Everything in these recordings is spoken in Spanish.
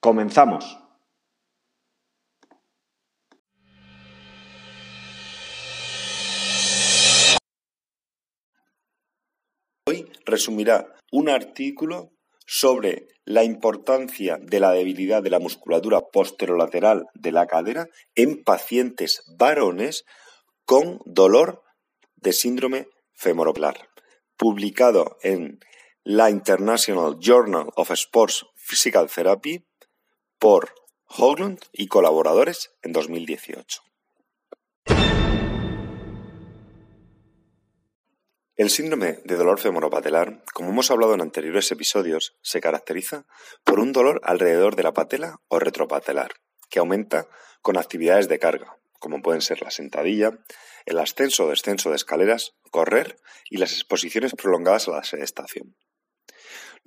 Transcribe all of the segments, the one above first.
Comenzamos. Hoy resumirá un artículo sobre la importancia de la debilidad de la musculatura posterolateral de la cadera en pacientes varones con dolor de síndrome femoropelar, publicado en la International Journal of Sports Physical Therapy por Hoglund y colaboradores en 2018. El síndrome de dolor femoropatelar, como hemos hablado en anteriores episodios, se caracteriza por un dolor alrededor de la patela o retropatelar, que aumenta con actividades de carga, como pueden ser la sentadilla, el ascenso o descenso de escaleras, correr y las exposiciones prolongadas a la sedestación.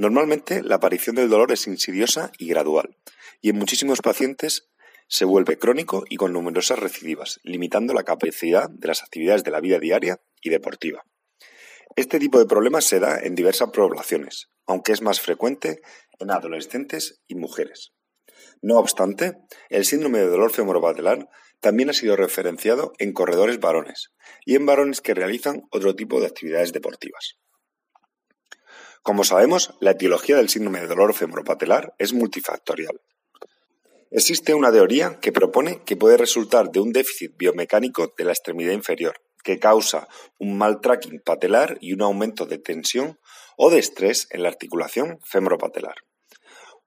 Normalmente la aparición del dolor es insidiosa y gradual, y en muchísimos pacientes se vuelve crónico y con numerosas recidivas, limitando la capacidad de las actividades de la vida diaria y deportiva. Este tipo de problemas se da en diversas poblaciones, aunque es más frecuente en adolescentes y mujeres. No obstante, el síndrome de dolor femoropatelar también ha sido referenciado en corredores varones y en varones que realizan otro tipo de actividades deportivas. Como sabemos, la etiología del síndrome de dolor femoropatelar es multifactorial. Existe una teoría que propone que puede resultar de un déficit biomecánico de la extremidad inferior, que causa un mal tracking patelar y un aumento de tensión o de estrés en la articulación femoropatelar.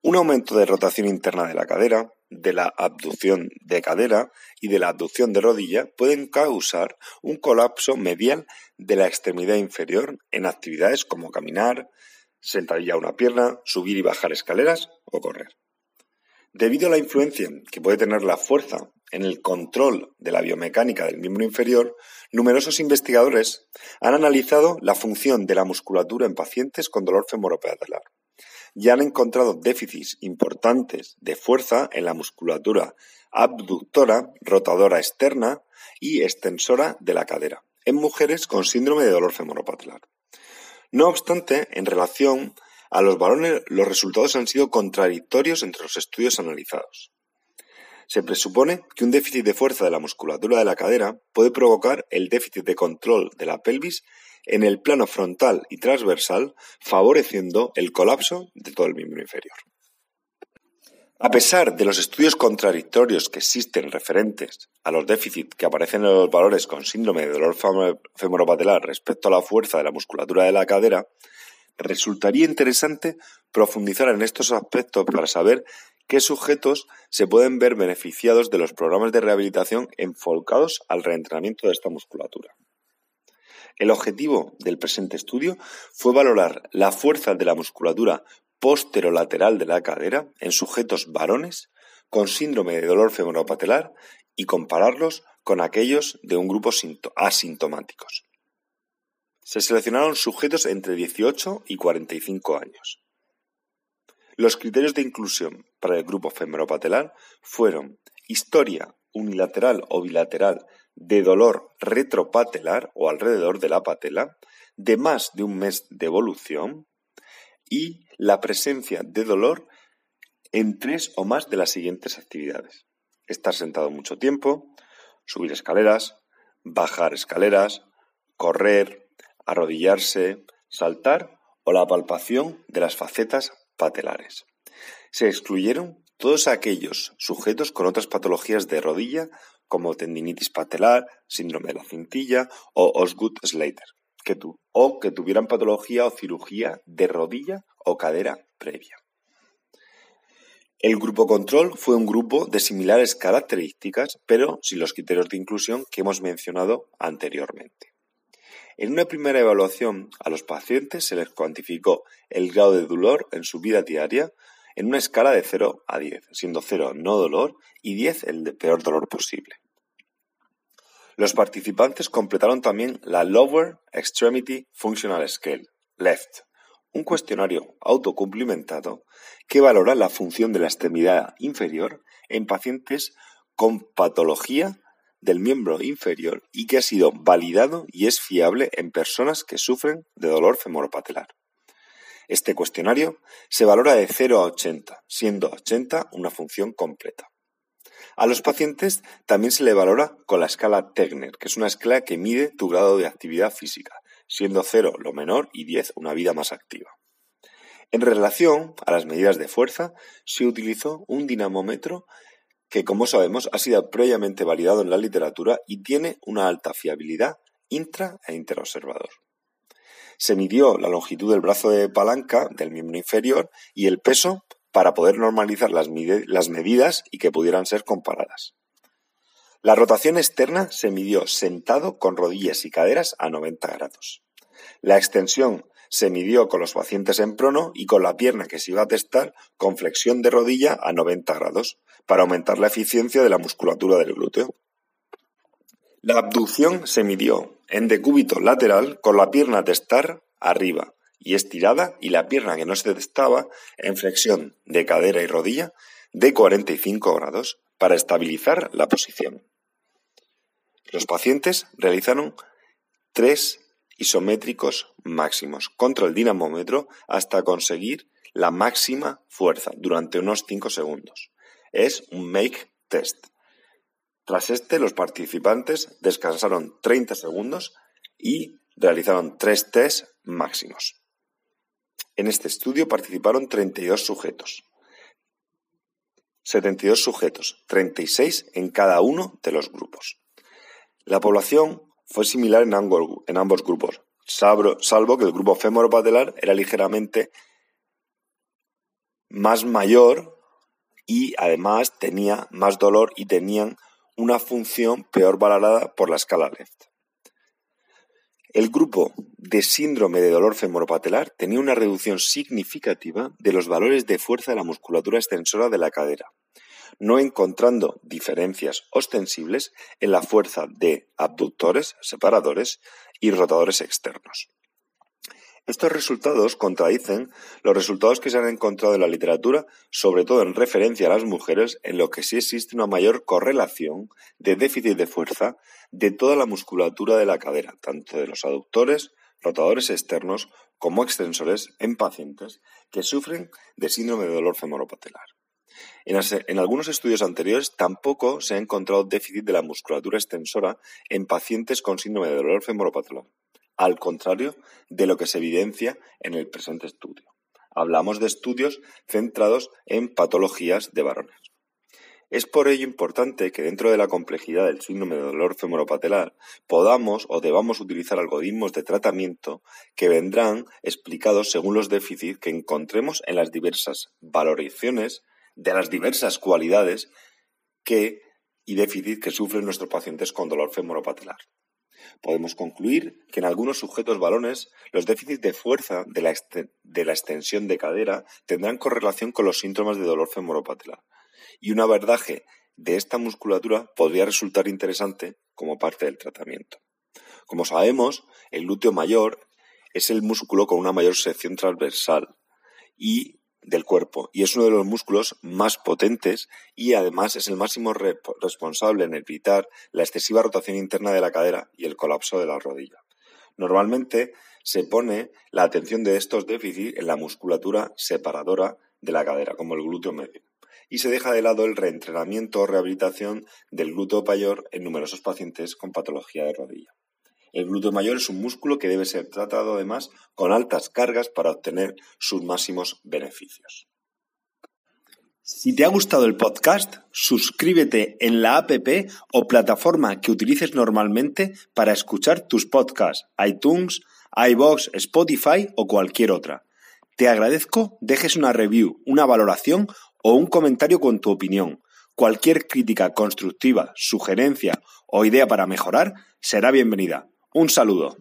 Un aumento de rotación interna de la cadera, de la abducción de cadera y de la abducción de rodilla pueden causar un colapso medial de la extremidad inferior en actividades como caminar, sentadilla a una pierna, subir y bajar escaleras o correr. Debido a la influencia que puede tener la fuerza en el control de la biomecánica del miembro inferior, numerosos investigadores han analizado la función de la musculatura en pacientes con dolor femoropatelar y han encontrado déficits importantes de fuerza en la musculatura abductora, rotadora externa y extensora de la cadera, en mujeres con síndrome de dolor femoropatelar. No obstante, en relación a los varones los resultados han sido contradictorios entre los estudios analizados. Se presupone que un déficit de fuerza de la musculatura de la cadera puede provocar el déficit de control de la pelvis en el plano frontal y transversal, favoreciendo el colapso de todo el miembro inferior. A pesar de los estudios contradictorios que existen referentes a los déficits que aparecen en los valores con síndrome de dolor femoropatelar respecto a la fuerza de la musculatura de la cadera, Resultaría interesante profundizar en estos aspectos para saber qué sujetos se pueden ver beneficiados de los programas de rehabilitación enfocados al reentrenamiento de esta musculatura. El objetivo del presente estudio fue valorar la fuerza de la musculatura posterolateral de la cadera en sujetos varones con síndrome de dolor femoropatelar y compararlos con aquellos de un grupo asintomáticos se seleccionaron sujetos entre 18 y 45 años. Los criterios de inclusión para el grupo femoropatelar fueron historia unilateral o bilateral de dolor retropatelar o alrededor de la patela, de más de un mes de evolución y la presencia de dolor en tres o más de las siguientes actividades. Estar sentado mucho tiempo, subir escaleras, bajar escaleras, correr, arrodillarse, saltar o la palpación de las facetas patelares. Se excluyeron todos aquellos sujetos con otras patologías de rodilla como tendinitis patelar, síndrome de la cintilla o Osgood-Slater, que o que tuvieran patología o cirugía de rodilla o cadera previa. El grupo control fue un grupo de similares características, pero sin los criterios de inclusión que hemos mencionado anteriormente. En una primera evaluación a los pacientes se les cuantificó el grado de dolor en su vida diaria en una escala de 0 a 10, siendo 0 no dolor y 10 el peor dolor posible. Los participantes completaron también la Lower Extremity Functional Scale, LEFT, un cuestionario autocumplimentado que valora la función de la extremidad inferior en pacientes con patología del miembro inferior y que ha sido validado y es fiable en personas que sufren de dolor femoropatelar. Este cuestionario se valora de 0 a 80, siendo 80 una función completa. A los pacientes también se le valora con la escala Tegner, que es una escala que mide tu grado de actividad física, siendo 0 lo menor y 10 una vida más activa. En relación a las medidas de fuerza, se utilizó un dinamómetro que como sabemos ha sido previamente validado en la literatura y tiene una alta fiabilidad intra e interobservador. Se midió la longitud del brazo de palanca del miembro inferior y el peso para poder normalizar las, medidas y que pudieran ser comparadas. La rotación externa se midió sentado con rodillas y caderas a 90 grados. La extensión se midió con los pacientes en prono y con la pierna que se iba a testar con flexión de rodilla a 90 grados para aumentar la eficiencia de la musculatura del glúteo. La abducción se midió en decúbito lateral con la pierna testar arriba y estirada y la pierna que no se testaba en flexión de cadera y rodilla de 45 grados para estabilizar la posición. Los pacientes realizaron tres isométricos máximos contra el dinamómetro hasta conseguir la máxima fuerza durante unos 5 segundos. Es un make test. Tras este, los participantes descansaron 30 segundos y realizaron tres test máximos. En este estudio participaron 32 sujetos. 72 sujetos, 36 en cada uno de los grupos. La población fue similar en ambos, grupos, salvo, que el grupo femoropatelar era ligeramente más mayor y además tenía más dolor y tenían una función peor valorada por la escala LEFT. El grupo de síndrome de dolor femoropatelar tenía una reducción significativa de los valores de fuerza de la musculatura extensora de la cadera, no encontrando diferencias ostensibles en la fuerza de abductores, separadores y rotadores externos. Estos resultados contradicen los resultados que se han encontrado en la literatura, sobre todo en referencia a las mujeres, en lo que sí existe una mayor correlación de déficit de fuerza de toda la musculatura de la cadera, tanto de los aductores, rotadores externos como extensores en pacientes que sufren de síndrome de dolor femoropatelar. En, algunos estudios anteriores tampoco se ha encontrado déficit de la musculatura extensora en pacientes con síndrome de dolor femoropatelar, al contrario de lo que se evidencia en el presente estudio. Hablamos de estudios centrados en patologías de varones. Es por ello importante que dentro de la complejidad del síndrome de dolor femoropatelar podamos o debamos utilizar algoritmos de tratamiento que vendrán explicados según los déficits que encontremos en las diversas valoraciones de las diversas cualidades que y déficit que sufren nuestros pacientes con dolor femoropatelar. Podemos concluir que en algunos sujetos balones los déficits de fuerza de la, de la extensión de cadera tendrán correlación con los síntomas de dolor femoropatelar y un abordaje de esta musculatura podría resultar interesante como parte del tratamiento. Como sabemos, el glúteo mayor es el músculo con una mayor sección transversal y del cuerpo y es uno de los músculos más potentes y además es el máximo responsable en evitar la excesiva rotación interna de la cadera y el colapso de la rodilla. Normalmente se pone la atención de estos déficits en la musculatura separadora de la cadera, como el glúteo medio, y se deja de lado el reentrenamiento o rehabilitación del glúteo mayor en numerosos pacientes con patología de rodilla. El glúteo mayor es un músculo que debe ser tratado además con altas cargas para obtener sus máximos beneficios. Si te ha gustado el podcast, suscríbete en la app o plataforma que utilices normalmente para escuchar tus podcasts, iTunes, iBox, Spotify o cualquier otra. Te agradezco dejes una review, una valoración o un comentario con tu opinión. Cualquier crítica constructiva, sugerencia o idea para mejorar será bienvenida. Un saludo.